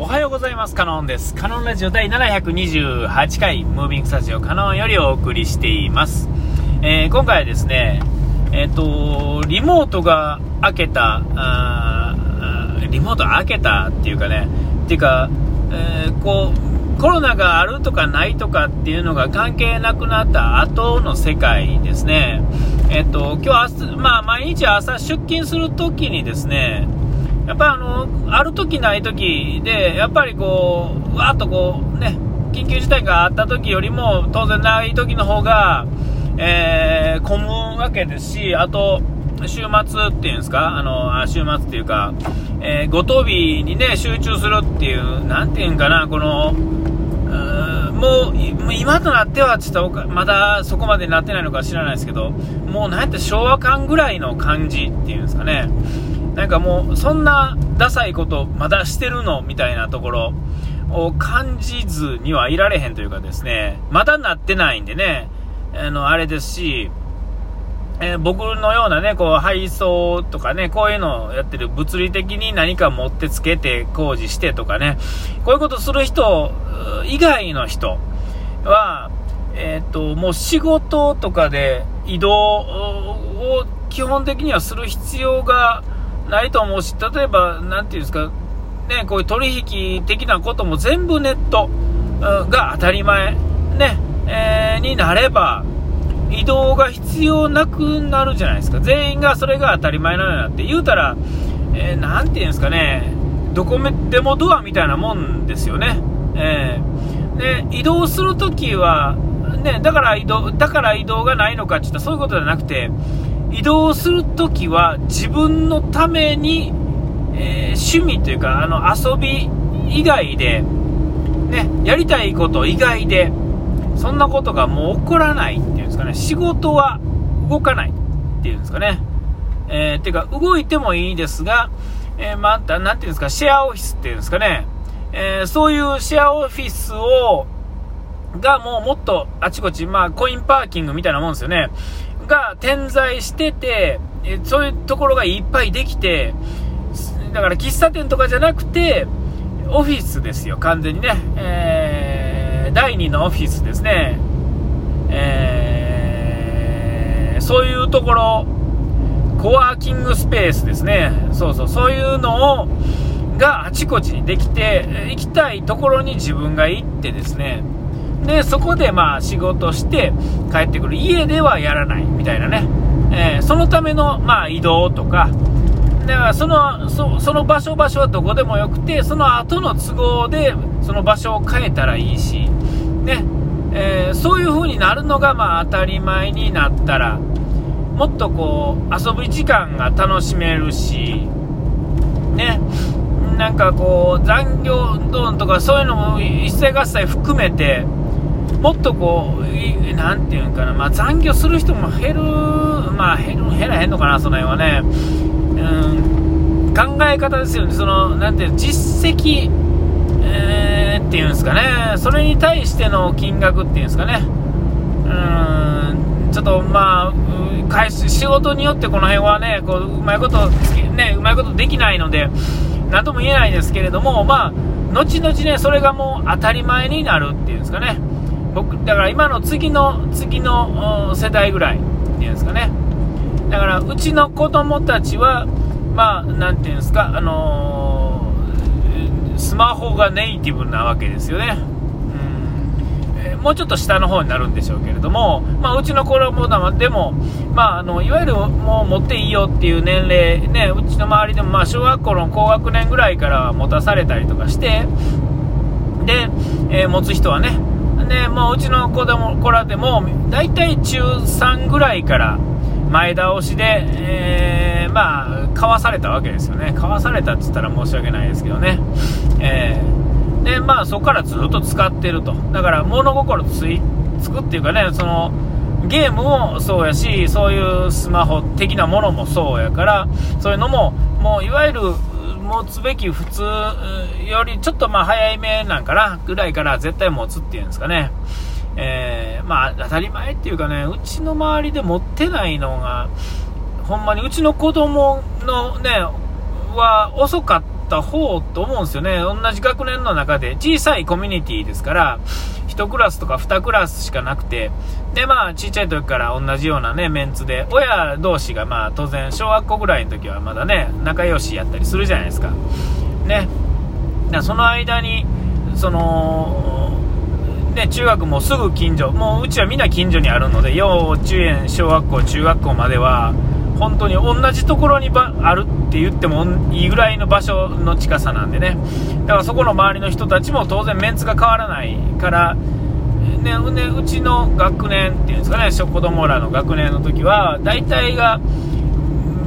おはようございます。カノンです。カノンラジオ第728回、ムービングスタジオカノンよりお送りしています。えー、今回はですね、えっ、ー、と、リモートが明けた、あリモート明けたっていうかね、っていうか、えー、こう、コロナがあるとかないとかっていうのが関係なくなった後の世界ですね。えっ、と、今日明日、まあ毎日朝出勤するときにですね、やっぱあの、ある時ない時で、やっぱりこう、わーっとこう、ね、緊急事態があった時よりも、当然ない時の方が、えー、混むわけですし、あと、週末っていうんですか、あの、週末っていうか、えー、ご当日にね、集中するっていう、なんていうんかな、この、もう今となってはちょっとまだそこまでなってないのか知らないですけど、もうなんやって昭和感ぐらいの感じっていうんですかね。なんかもう、そんなダサいことまだしてるのみたいなところを感じずにはいられへんというかですね、まだなってないんでね、あの、あれですし、えー、僕のようなね、こう、配送とかね、こういうのをやってる物理的に何か持ってつけて工事してとかね、こういうことする人以外の人は、えっ、と、もう仕事とかで移動を基本的にはする必要がないと思うし、例えば、なんていうんですか、ね、こういう取引的なことも全部ネットが当たり前、ね、えー、になれば、移動が必要なくなるじゃないですか。全員がそれが当たり前なのよって言うたら、えー、なんていうんですかね、どこでもドアみたいなもんですよね。えー、で、移動するときは、ね、だから移動、だから移動がないのかって言ったらそういうことじゃなくて、移動するときは自分のために、えー、趣味というかあの遊び以外で、ね、やりたいこと以外でそんなことがもう起こらないっていうんですかね。仕事は動かないっていうんですかね、えー、っていうか動いてもいいですが、えー、また何ていうんですかシェアオフィスっていうんですかね、えー、そういうシェアオフィスをがもうもっとあちこち、まあ、コインパーキングみたいなもんですよね。が点在してて、えそういうところがいっぱいできて、だから喫茶店とかじゃなくて、オフィスですよ、完全にね。えー、第2のオフィスですね。えー、そういうところ、コワーキングスペースですね。そうそう、そういうのを、があちこちにできて、行きたいところに自分が行ってですね、で、そこでまあ仕事して帰ってくる。家ではやらないみたいなね。えー、そのためのまあ移動とか、だからそのそその場所場所はどこでもよくて、その後の都合でその場所を変えたらいいし、ね、えー、そういう風になるのがまあ当たり前になったら、もっとこう遊ぶ時間が楽しめるし、ね、なんかこう残業どんとかそういうのも一切合切含めて、もっとこう、なんていうんかな、まあ、残業する人も減る、まあ、減る、減らへんのかな、その辺はね。うん、考え方ですよね、その、なんていう実績、えー、っていうんですかね、それに対しての金額っていうんですかね。うん、ちょっとまあ、返す、仕事によってこの辺はね、こう、うまいこと、ね、うまいことできないので、なんとも言えないですけれども、まあ、後々ね、それがもう当たり前になるっていうんですかね。僕、だから今の次の、次の世代ぐらいっていうんですかね。だから、うちの子供たちは、まあ、なんていうんですか、あのー、スマホがネイティブなわけですよね。もうちょっと下の方になるんでしょうけれども、まあ、うちの子供でも、まあ、あのいわゆるもう持っていいよっていう年齢、ね、うちの周りでも、まあ、小学校の高学年ぐらいから持たされたりとかして、で、えー、持つ人はね、で、もううちの子供子らでも、大体中3ぐらいから前倒しで、えー、まあ、買わされたわけですよね。買わされたって言ったら申し訳ないですけどね。えー、で、まあ、そこからずっと使ってると。だから、物心つい、つくっていうかね、その、ゲームもそうやし、そういうスマホ的なものもそうやから、そういうのも、もういわゆる持つべき普通よりちょっとまあ早い目なんかなぐらいから絶対持つっていうんですかね。えー、まあ当たり前っていうかね、うちの周りで持ってないのが、ほんまにうちの子供のね、は遅かったった方と思うんですよね。同じ学年の中で、小さいコミュニティですから、1クラスとか2クラスしかなくて、で、まあ、ちっちゃい時から同じようなね、メンツで、親同士がまあ、当然、小学校ぐらいの時はまだね、仲良しやったりするじゃないですか。ね。だその間に、その、ね、中学もすぐ近所、もううちはみんな近所にあるので、幼稚園、小学校、中学校までは、本当に同じところにあるって言ってもいいぐらいの場所の近さなんでね、だからそこの周りの人たちも当然メンツが変わらないから、ね、ねうちの学年っていうんですかね、子供らの学年の時は、大体が、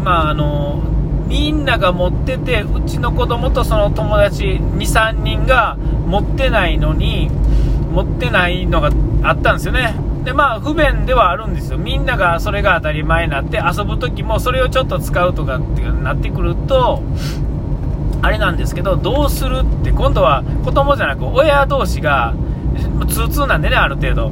まあ、あの、みんなが持ってて、うちの子供とその友達2、3人が持ってないのに、持ってないのがあったんですよね。で、まあ、不便ではあるんですよ。みんながそれが当たり前になって、遊ぶ時もそれをちょっと使うとかってなってくると、あれなんですけど、どうするって、今度は子供じゃなく親同士が、通通なんでね、ある程度。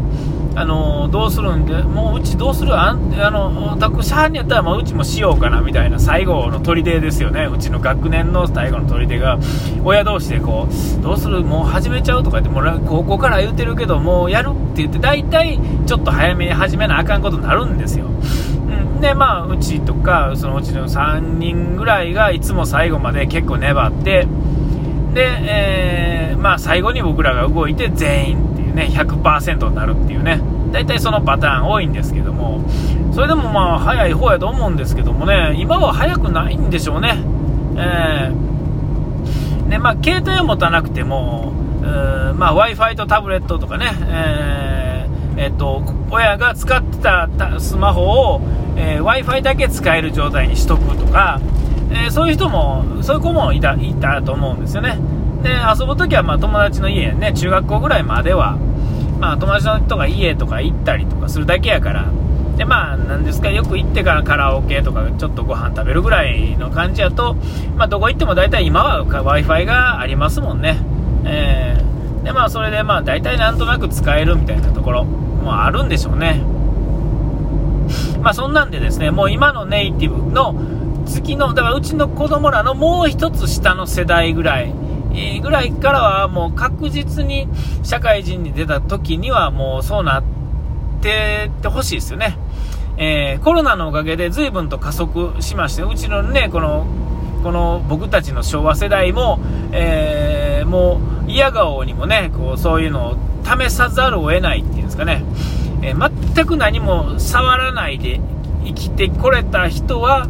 あのどうするんで、もううちどうする？あんあの、タクシャーにやったら、まあ、うちもしようかなみたいな最後の砦ですよね、うちの学年の最後の砦が、親同士でこう、どうする、もう始めちゃうとか言って、もう高校から言ってるけど、もうやるって言って、大体ちょっと早めに始めなあかんことになるんですよ。うん、で、まあ、うちとか、そのうちの3人ぐらいがいつも最後まで結構粘って、で、えー、まあ、最後に僕らが動いて全員ね、100%になるっていうね、大体そのパターン多いんですけども、それでもまあ、早い方やと思うんですけどもね、今は早くないんでしょうね。えー、で、まあ、携帯を持たなくても、まあ、Wi-Fi とタブレットとかね、えー、えっと、親が使ってたスマホを、えー、Wi-Fi だけ使える状態にしとくとか、えー、そういう人も、そういう子もいたいたと思うんですよね。で、遊ぶときはま友達の家ね、中学校ぐらいまでは、まあ友達の人が家とか行ったりとかするだけやから、でまあ、なんですか、よく行ってからカラオケとか、ちょっとご飯食べるぐらいの感じやと、まあ、どこ行っても大体今は Wi-Fi がありますもんね。えー、で、まあ、それでまあ、大体なんとなく使えるみたいなところもあるんでしょうね。まあ、そんなんでですね、もう今のネイティブの次の、だからうちの子供らのもう一つ下の世代ぐらい、ぐらいからはもう確実に社会人に出た時にはもうそうなってってほしいですよね。えー、コロナのおかげで随分と加速しまして、うちのね、この、この僕たちの昭和世代も、えー、もう嫌顔にもね、こうそういうのを試さざるを得ないっていうんですかね、えー、全く何も触らないで生きてこれた人は、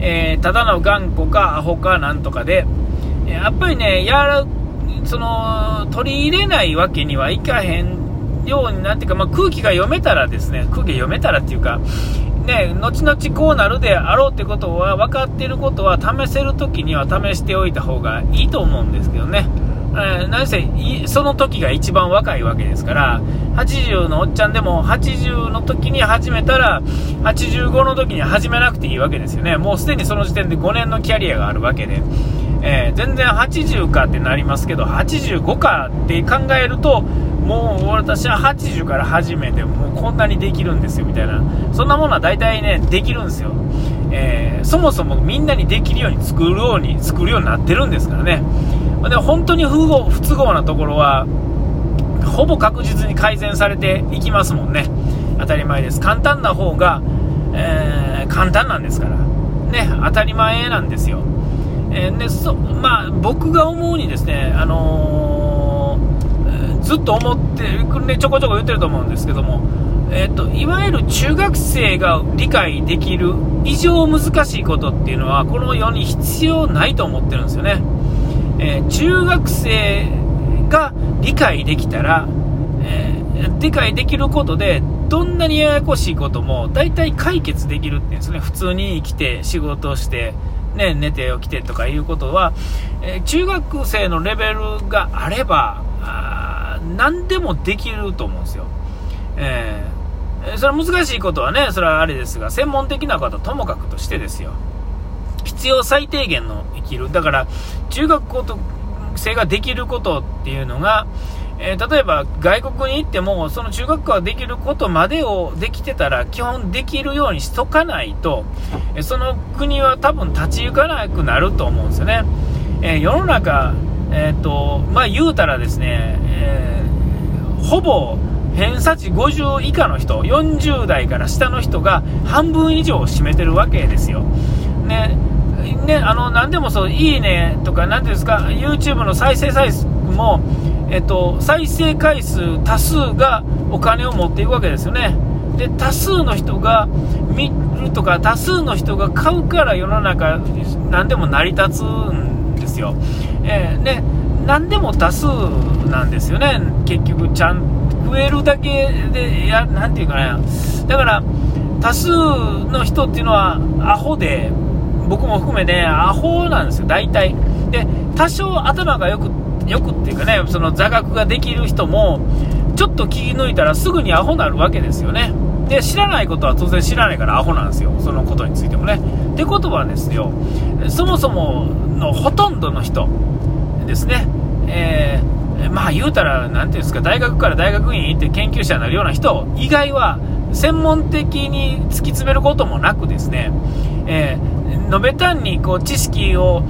え、ただの頑固かアホかなんとかで、やっぱりね、やら、その、取り入れないわけにはいかへんようになってか、まあ、空気が読めたらですね、空気が読めたらっていうか、ね、後々こうなるであろうってことは、分かっていることは、試せるときには試しておいた方がいいと思うんですけどね。えー、何せ、その時が一番若いわけですから、80のおっちゃんでも、80の時に始めたら、85の時に始めなくていいわけですよね。もうすでにその時点で5年のキャリアがあるわけで。えー、全然80かってなりますけど、85かって考えると、もう私は80から始めて、もうこんなにできるんですよみたいな、そんなものは大体ね、できるんですよ。えー、そもそもみんなにできるように作るように、作るようになってるんですからね。で本当に不不都合なところは、ほぼ確実に改善されていきますもんね。当たり前です。簡単な方が、えー、簡単なんですから。ね、当たり前なんですよ。えー、でそまあ、僕が思うにですね、あのー、ずっと思って、ね、ちょこちょこ言ってると思うんですけども、えーと、いわゆる中学生が理解できる以上難しいことっていうのはこの世に必要ないと思ってるんですよね、えー、中学生が理解できたら、えー、理解できることでどんなにややこしいことも大体解決できるっていうんですね。普通に生きて仕事をしてね、寝て起きてとかいうことは、えー、中学生のレベルがあれば、あ何でもできると思うんですよ。えー、それは難しいことはね、それはあれですが、専門的なことはともかくとしてですよ。必要最低限の生きる。だから、中学校生ができることっていうのが、えー、例えば外国に行っても、その中学校ができることまでをできてたら、基本できるようにしとかないと、えその国は多分立ち行かなくなると思うんですよね。えー、世の中、えーとまあ、言うたらですね、えー、ほぼ偏差値50以下の人、40代から下の人が半分以上を占めてるわけですよ。ね、ね、あの、何でもそう、いいねとか、なんていうんですか、YouTube の再生サイズも、えっと、再生回数多数がお金を持っていくわけですよね。で、多数の人が見るとか、多数の人が買うから世の中、何でも成り立つんですよ。えー、ね、何でも多数なんですよね、結局、ちゃん、増えるだけで、や、なんていうかな。だから、多数の人っていうのはアホで、僕も含めね、アホなんですよ、大体。で、多少頭がよく、よくっていうかね、その座学ができる人も、ちょっと気抜いたらすぐにアホになるわけですよね。で、知らないことは当然知らないからアホなんですよ。そのことについてもね。ってことはですよ、そもそものほとんどの人ですね、えー、まあ言うたら、なんていうんですか、大学から大学院行って研究者になるような人以外は、専門的に突き詰めることもなくですね、えー、述べ単にこう知識を、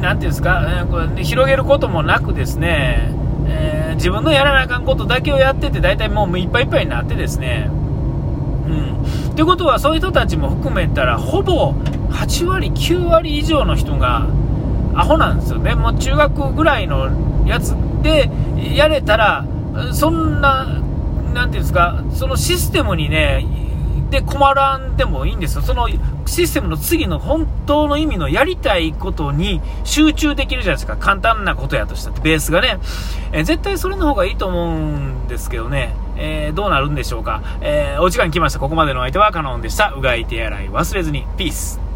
なていうんですか、これ広げることもなくですね、えー、自分のやらなあかんことだけをやってて、大体もういっぱいいっぱいになってですね、うん。ということは、そういう人たちも含めたら、ほぼ8割、9割以上の人が、アホなんですよね。もう中学ぐらいのやつでやれたら、そんな、なていうんですか、そのシステムにね、で困らんでもいいんですよ。そのシステムの次の本当の意味のやりたいことに集中できるじゃないですか。簡単なことやとしたって、ベースがね。え絶対それの方がいいと思うんですけどね。えー、どうなるんでしょうか。えー、お時間来ました。ここまでの相手はカノンでした。うがい手洗い忘れずに。ピース。